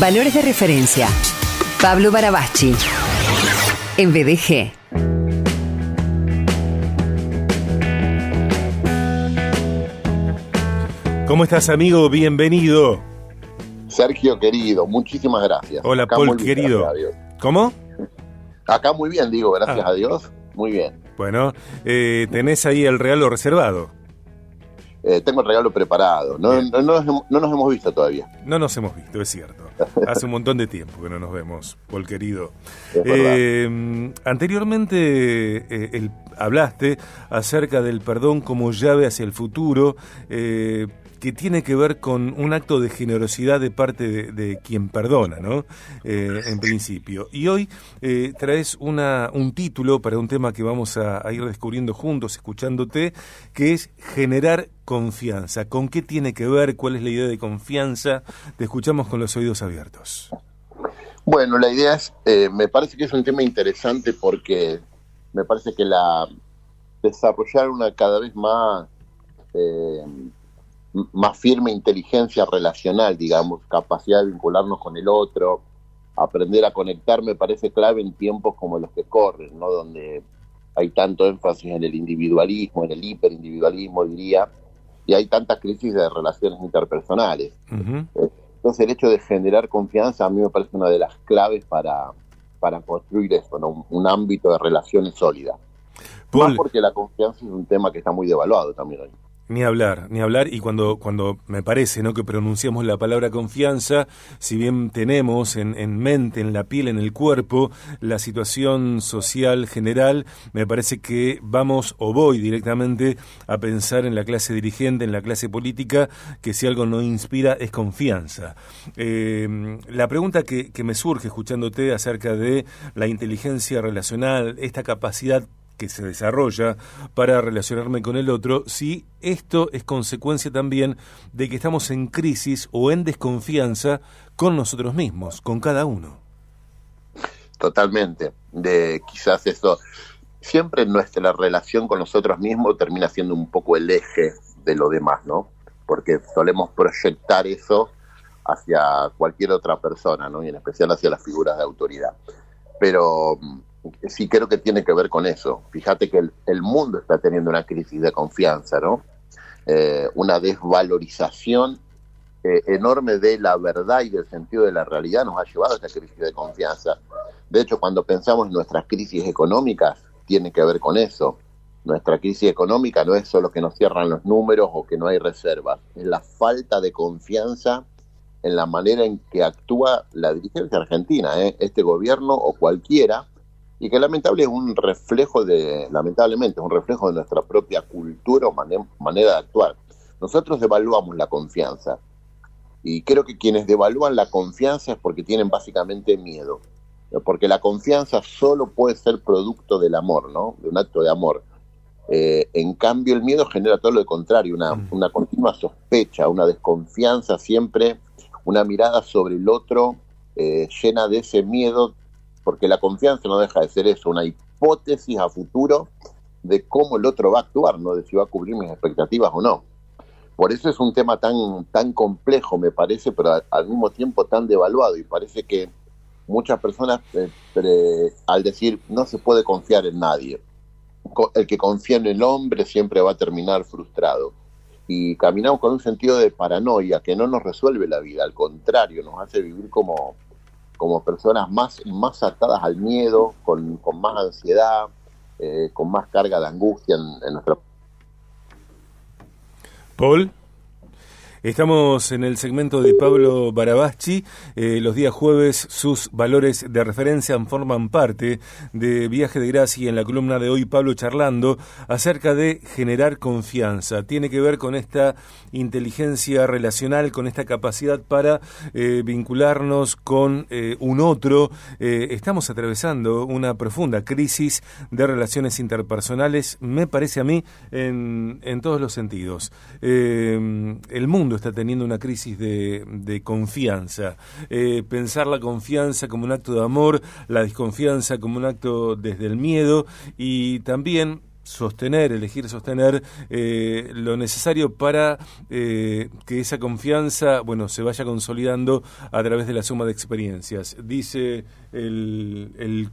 Valores de referencia. Pablo Barabachi. En BDG. ¿Cómo estás, amigo? Bienvenido. Sergio, querido, muchísimas gracias. Hola, Acá Paul, bien, querido. ¿Cómo? Acá muy bien, digo, gracias Ah. a Dios. Muy bien. Bueno, eh, tenés ahí el regalo reservado. Eh, tengo el regalo preparado. No, no, no nos hemos- no nos hemos visto todavía. No nos hemos visto, es cierto. Hace un montón de tiempo que no nos vemos, Paul querido. Eh, anteriormente eh, el- hablaste acerca del perdón como llave hacia el futuro, eh, que tiene que ver con un acto de generosidad de parte de, quien perdona, ¿no? Eh, en principio. Y hoy eh, traes una, un título para un tema que vamos a, ir descubriendo juntos, escuchándote, que es generar confianza. ¿Con qué tiene que ver? ¿Cuál es la idea de confianza? Te escuchamos con los oídos abiertos. Bueno, la idea es, eh, me parece que es un tema interesante porque me parece que la desarrollar una cada vez más más firme inteligencia relacional, digamos, capacidad de vincularnos con el otro, aprender a conectar, me parece clave en tiempos como los que corren, ¿no? Donde hay tanto énfasis en el individualismo, en el hiperindividualismo, diría, y hay tantas crisis de relaciones interpersonales. Entonces el hecho de generar confianza a mí me parece una de las claves para, para construir eso, ¿no? un, un ámbito de relaciones sólidas. Paul, Más porque la confianza es un tema que está muy devaluado también hoy. Ni hablar, ni hablar, y cuando, cuando me parece ¿no? que pronunciamos la palabra confianza, si bien tenemos en, en mente, en la piel, en el cuerpo, la situación social general, me parece que vamos o voy directamente a pensar en la clase dirigente, en la clase política, que si algo no inspira es confianza. Eh, la pregunta que, que me surge escuchándote acerca de la inteligencia relacional, esta capacidad que se desarrolla para relacionarme con el otro, si esto es consecuencia también de que estamos en crisis o en desconfianza con nosotros mismos, con cada uno. Totalmente. De quizás eso, siempre nuestra relación con nosotros mismos termina siendo un poco el eje de lo demás, ¿no? Porque solemos proyectar eso hacia cualquier otra persona, ¿no? Y en especial hacia las figuras de autoridad. Pero mm, sí creo que tiene que ver con eso. Fíjate que el, mundo está teniendo una crisis de confianza, ¿no? Eh, una desvalorización eh, enorme de la verdad y del sentido de la realidad nos ha llevado a esta crisis de confianza. De hecho, cuando pensamos en nuestras crisis económicas, tiene que ver con eso. Nuestra crisis económica no es solo que nos cierran los números o que no hay reservas, es la falta de confianza en la manera en que actúa la dirigencia argentina, ¿eh? este gobierno o cualquiera, y que lamentable es un reflejo de, lamentablemente, es un reflejo de nuestra propia cultura o mane- manera de actuar. Nosotros devaluamos la confianza, y creo que quienes devalúan la confianza es porque tienen básicamente miedo, porque la confianza solo puede ser producto del amor, ¿no? De un acto de amor. Eh, en cambio, el miedo genera todo lo contrario, una, Mm. una continua sospecha, una desconfianza siempre, una mirada sobre el otro eh, llena de ese miedo, porque la confianza no deja de ser eso, una hipótesis a futuro de cómo el otro va a actuar, no de si va a cubrir mis expectativas o no. Por eso es un tema tan, tan complejo, me parece, pero al mismo tiempo tan devaluado. Y parece que muchas personas, eh, al decir no se puede confiar en nadie, el que confía en el hombre siempre va a terminar frustrado. Y caminamos con un sentido de paranoia que no nos resuelve la vida, al contrario, nos hace vivir como, como personas más, más atadas al miedo, con, con más ansiedad, eh, con más carga de angustia en, en nuestra Paul. Estamos en el segmento de Pablo Barabachi. Eh, los días jueves sus valores de referencia forman parte de Viaje de Gracia. En la columna de hoy, Pablo charlando acerca de generar confianza. Tiene que ver con esta inteligencia relacional, con esta capacidad para eh, vincularnos con eh, un otro. Eh, estamos atravesando una profunda crisis de relaciones interpersonales, me parece a mí, en, en todos los sentidos. El mundo está teniendo una crisis de, confianza. Eh, pensar la confianza como un acto de amor, la desconfianza como un acto desde el miedo y también sostener, elegir sostener eh, lo necesario para eh, que esa confianza, bueno, se vaya consolidando a través de la suma de experiencias. Dice el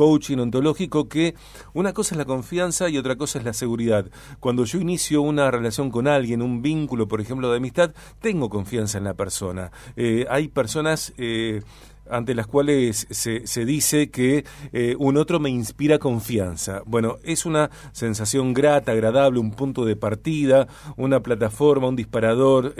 coaching ontológico que una cosa es la confianza y otra cosa es la seguridad. Cuando yo inicio una relación con alguien, un vínculo, por ejemplo, de amistad, tengo confianza en la persona. Eh, hay personas eh, ante las cuales se, dice que eh, un otro me inspira confianza. Bueno, es una sensación grata, agradable, un punto de partida, una plataforma, un disparador,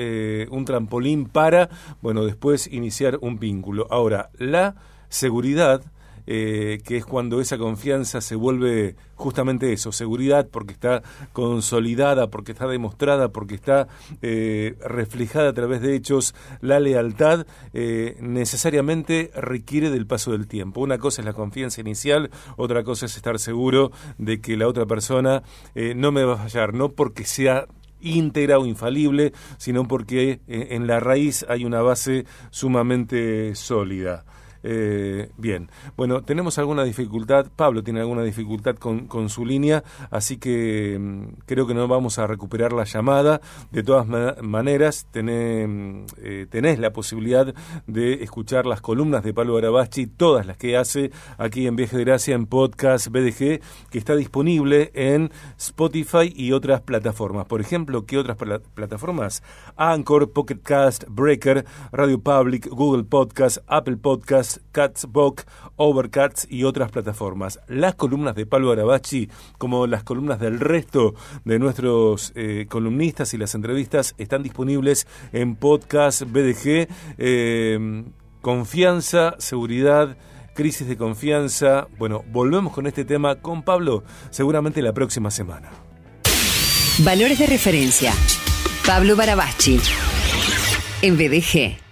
un trampolín para, bueno, después iniciar un vínculo. Ahora, la seguridad eh, que es cuando esa confianza se vuelve justamente eso, seguridad, porque está consolidada, porque está demostrada, porque está eh, reflejada a través de hechos, la lealtad eh, necesariamente requiere del paso del tiempo. Una cosa es la confianza inicial, otra cosa es estar seguro de que la otra persona no me va a fallar, no porque sea íntegra o infalible, sino porque en la raíz hay una base sumamente sólida. Eh, bien, bueno, tenemos alguna dificultad, Pablo tiene alguna dificultad con, con su línea, así que mm, creo que no vamos a recuperar la llamada. De todas maneras, tenés, mm, eh, tenés la posibilidad de escuchar las columnas de Pablo Arabachi, todas las que hace aquí en Viaje de Gracia, en podcast BDG, que está disponible en Spotify y otras plataformas. Por ejemplo, ¿qué otras plataformas? Anchor, Pocket Cast, Breaker, Radio Public, Google Podcast, Apple Podcast, Catsbox, Overcats y otras plataformas. Las columnas de Pablo Arabachi, como las columnas del resto de nuestros eh, columnistas y las entrevistas, están disponibles en podcast BDG. Eh, confianza, seguridad, crisis de confianza. Bueno, volvemos con este tema con Pablo seguramente la próxima semana. Valores de referencia. Pablo Barabachi. En BDG.